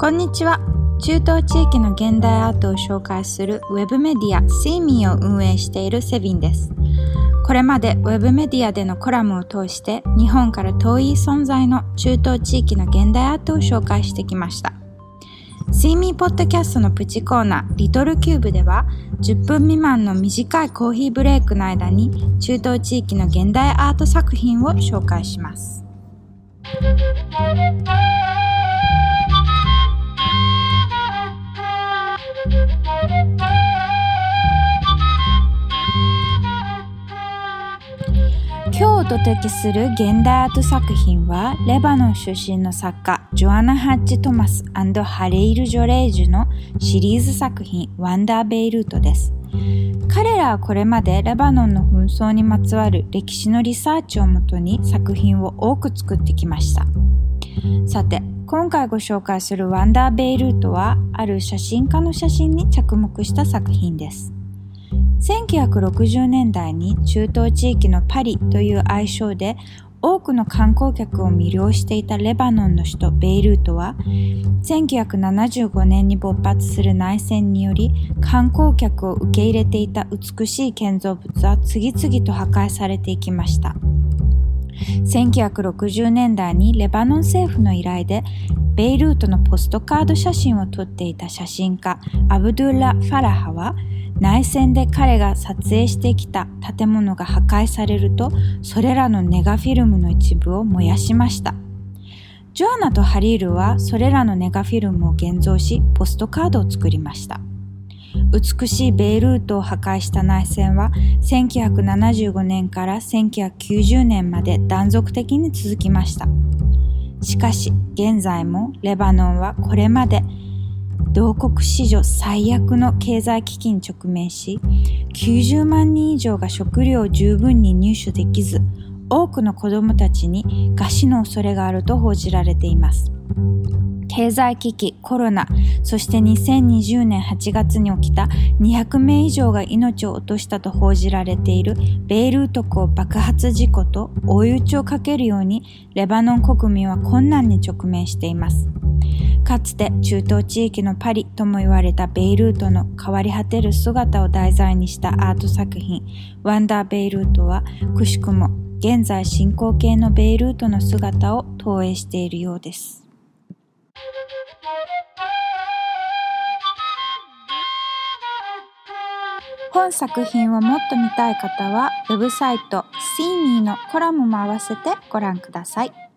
こんにちは。中東地域の現代アートを紹介するウェブメディア CME を運営しているセビンです。これまでウェブメディアでのコラムを通して日本から遠い存在の中東地域の現代アートを紹介してきました。CME ポッドキャストのプチコーナーリトルキューブでは10分未満の短いコーヒーブレイクの間に中東地域の現代アート作品を紹介します。お届けする現代アート作品はレバノン出身の作家ジョアナ・ハッチ・トマスハレイル・ジョレージュのシリーズ作品ワンダー・ベイルートです。彼らはこれまでレバノンの紛争にまつわる歴史のリサーチをもとに作品を多く作ってきました。さて今回ご紹介するワンダー・ベイルートはある写真家の写真に着目した作品です。1960年代に中東地域のパリという愛称で多くの観光客を魅了していたレバノンの首都ベイルートは1975年に勃発する内戦により観光客を受け入れていた美しい建造物は次々と破壊されていきました。1960年代にレバノン政府の依頼でベイルートのポストカード写真を撮っていた写真家アブドゥラ・ファラハは内戦で彼が撮影してきた建物が破壊されるとそれらのネガフィルムの一部を燃やしました。ジョアナとハリールはそれらのネガフィルムを現像しポストカードを作りました。美しいベイルートを破壊した内戦は1975年から1990年まで断続的に続きました。しかし現在もレバノンはこれまで同国史上最悪の経済危機に直面し、90万人以上が食料を十分に入手できず、多くの子どもたちに餓死の恐れがあると報じられています。経済危機、コロナ、そして2020年8月に起きた200名以上が命を落としたと報じられているベイルート港爆発事故と追い打ちをかけるようにレバノン国民は困難に直面しています。かつて中東地域のパリとも言われたベイルートの変わり果てる姿を題材にしたアート作品ワンダーベイルートはくしくも現在進行形のベイルートの姿を投影しているようです。本作品をもっと見たい方はウェブサイト See Me のコラムも合わせてご覧ください。